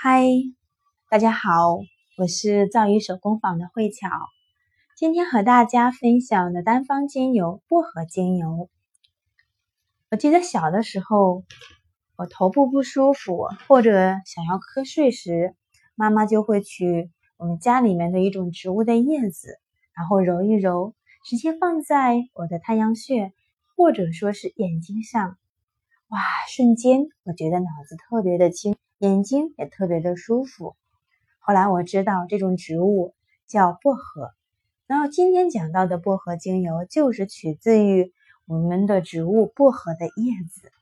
嗨，大家好，我是造语手工坊的慧巧。今天和大家分享的单方精油薄荷精油。我记得小的时候，我头部不舒服或者想要瞌睡时，妈妈就会取我们家里面的一种植物的叶子，然后揉一揉，直接放在我的太阳穴或者说是眼睛上。哇，瞬间我觉得脑子特别的清。眼睛也特别的舒服。后来我知道这种植物叫薄荷，然后今天讲到的薄荷精油就是取自于我们的植物薄荷的叶子。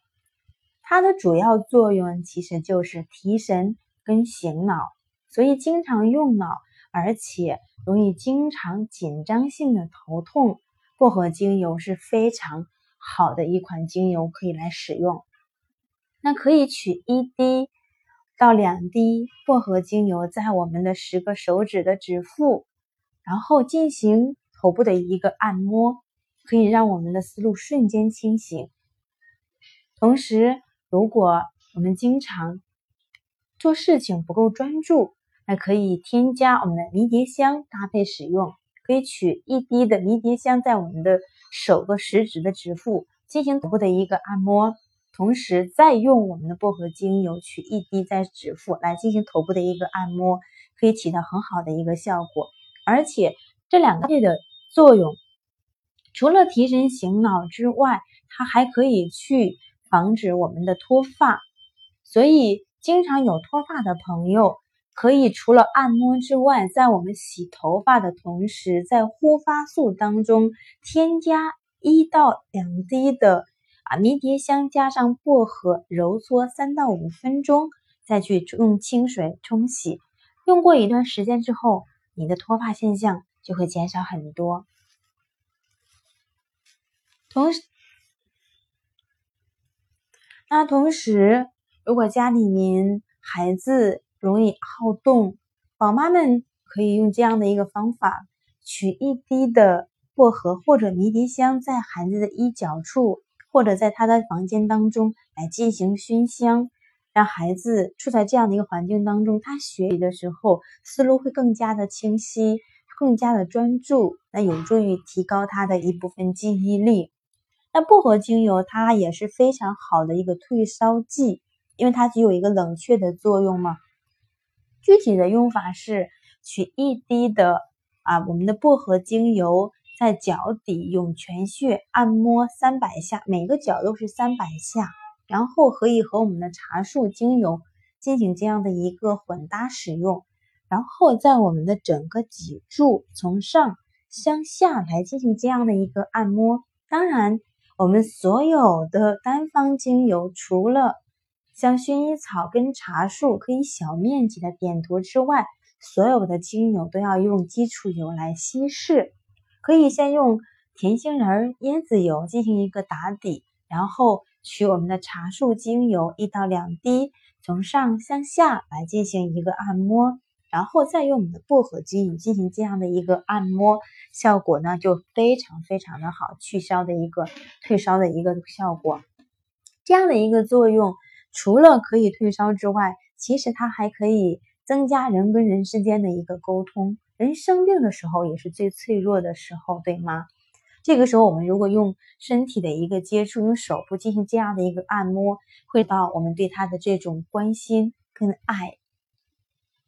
它的主要作用其实就是提神跟醒脑，所以经常用脑，而且容易经常紧张性的头痛，薄荷精油是非常好的一款精油，可以来使用。那可以取一滴。到两滴薄荷精油在我们的十个手指的指腹，然后进行头部的一个按摩，可以让我们的思路瞬间清醒。同时，如果我们经常做事情不够专注，那可以添加我们的迷迭香搭配使用，可以取一滴的迷迭香在我们的手个食指的指腹进行头部的一个按摩。同时，再用我们的薄荷精油取一滴在指腹来进行头部的一个按摩，可以起到很好的一个效果。而且这两个的作用，除了提神醒脑之外，它还可以去防止我们的脱发。所以，经常有脱发的朋友，可以除了按摩之外，在我们洗头发的同时，在护发素当中添加一到两滴的。把迷迭香加上薄荷揉搓三到五分钟，再去用清水冲洗。用过一段时间之后，你的脱发现象就会减少很多。同时，那同时，如果家里面孩子容易好动，宝妈们可以用这样的一个方法：取一滴的薄荷或者迷迭香，在孩子的衣角处。或者在他的房间当中来进行熏香，让孩子处在这样的一个环境当中，他学习的时候思路会更加的清晰，更加的专注，那有助于提高他的一部分记忆力。那薄荷精油它也是非常好的一个退烧剂，因为它具有一个冷却的作用嘛。具体的用法是取一滴的啊我们的薄荷精油。在脚底涌泉穴按摩三百下，每个脚都是三百下，然后可以和我们的茶树精油进行这样的一个混搭使用，然后在我们的整个脊柱从上向下来进行这样的一个按摩。当然，我们所有的单方精油，除了像薰衣草跟茶树可以小面积的点涂之外，所有的精油都要用基础油来稀释。可以先用甜杏仁椰子油进行一个打底，然后取我们的茶树精油一到两滴，从上向下来进行一个按摩，然后再用我们的薄荷精油进行这样的一个按摩，效果呢就非常非常的好，去烧的一个退烧的一个效果。这样的一个作用，除了可以退烧之外，其实它还可以增加人跟人之间的一个沟通。人生病的时候也是最脆弱的时候，对吗？这个时候，我们如果用身体的一个接触，用手部进行这样的一个按摩，会到我们对他的这种关心跟爱。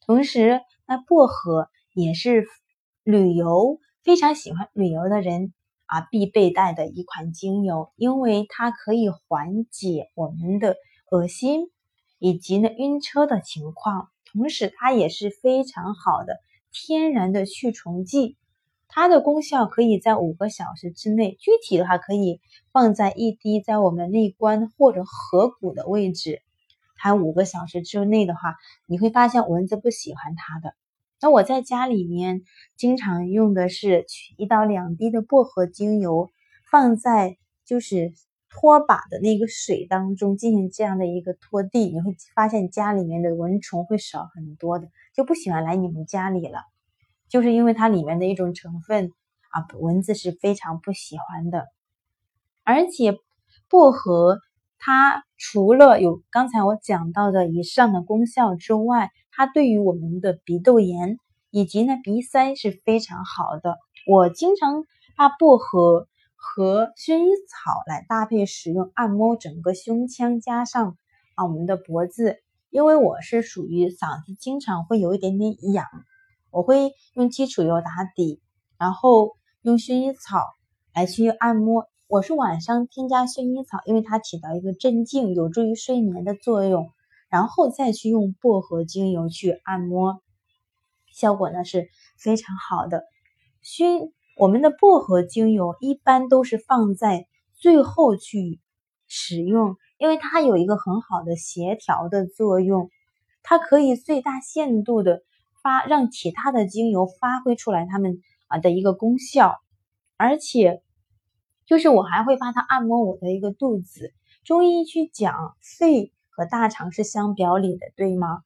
同时，那薄荷也是旅游非常喜欢旅游的人啊必备带的一款精油，因为它可以缓解我们的恶心以及呢晕车的情况，同时它也是非常好的。天然的去虫剂，它的功效可以在五个小时之内。具体的话，可以放在一滴在我们内关或者合谷的位置。它五个小时之内的话，你会发现蚊子不喜欢它的。那我在家里面经常用的是取一到两滴的薄荷精油，放在就是拖把的那个水当中进行这样的一个拖地，你会发现家里面的蚊虫会少很多的。就不喜欢来你们家里了，就是因为它里面的一种成分啊，蚊子是非常不喜欢的。而且薄荷它除了有刚才我讲到的以上的功效之外，它对于我们的鼻窦炎以及呢鼻塞是非常好的。我经常把薄荷和薰衣草来搭配使用，按摩整个胸腔，加上啊我们的脖子。因为我是属于嗓子经常会有一点点痒，我会用基础油打底，然后用薰衣草来去按摩。我是晚上添加薰衣草，因为它起到一个镇静、有助于睡眠的作用，然后再去用薄荷精油去按摩，效果呢是非常好的。熏我们的薄荷精油一般都是放在最后去使用。因为它有一个很好的协调的作用，它可以最大限度的发让其他的精油发挥出来它们啊的一个功效，而且就是我还会帮它按摩我的一个肚子。中医去讲肺和大肠是相表里的，对吗？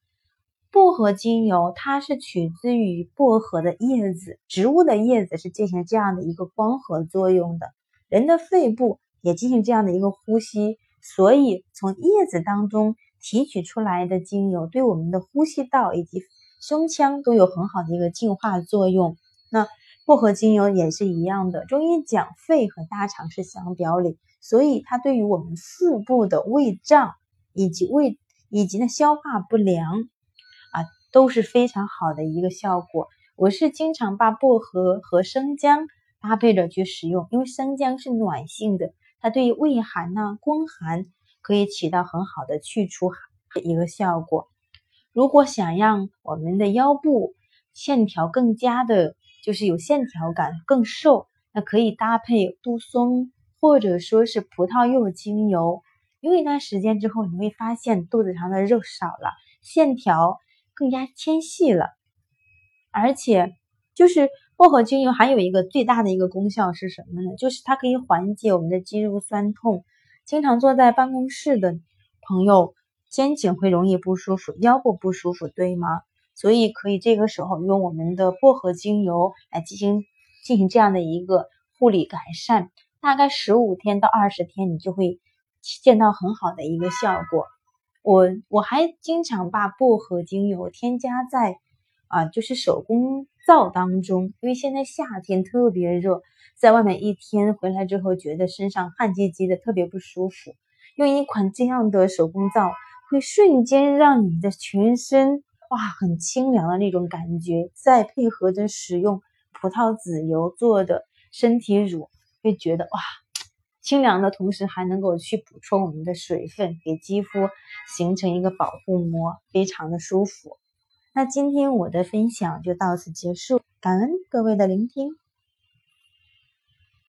薄荷精油它是取自于薄荷的叶子，植物的叶子是进行这样的一个光合作用的，人的肺部也进行这样的一个呼吸。所以，从叶子当中提取出来的精油，对我们的呼吸道以及胸腔都有很好的一个净化作用。那薄荷精油也是一样的，中医讲肺和大肠是相表里，所以它对于我们腹部的胃胀以及胃以及呢消化不良啊都是非常好的一个效果。我是经常把薄荷和生姜搭配着去使用，因为生姜是暖性的。它对于胃寒呐、宫寒可以起到很好的去除的一个效果。如果想让我们的腰部线条更加的，就是有线条感、更瘦，那可以搭配杜松或者说是葡萄柚精油。用一段时间之后，你会发现肚子上的肉少了，线条更加纤细了，而且就是。薄荷精油还有一个最大的一个功效是什么呢？就是它可以缓解我们的肌肉酸痛。经常坐在办公室的朋友，肩颈会容易不舒服，腰部不舒服，对吗？所以可以这个时候用我们的薄荷精油来进行进行这样的一个护理改善，大概十五天到二十天，你就会见到很好的一个效果。我我还经常把薄荷精油添加在啊，就是手工。燥当中，因为现在夏天特别热，在外面一天回来之后，觉得身上汗唧唧的，特别不舒服。用一款这样的手工皂，会瞬间让你的全身哇很清凉的那种感觉。再配合着使用葡萄籽油做的身体乳，会觉得哇清凉的同时，还能够去补充我们的水分，给肌肤形成一个保护膜，非常的舒服。那今天我的分享就到此结束，感恩各位的聆听。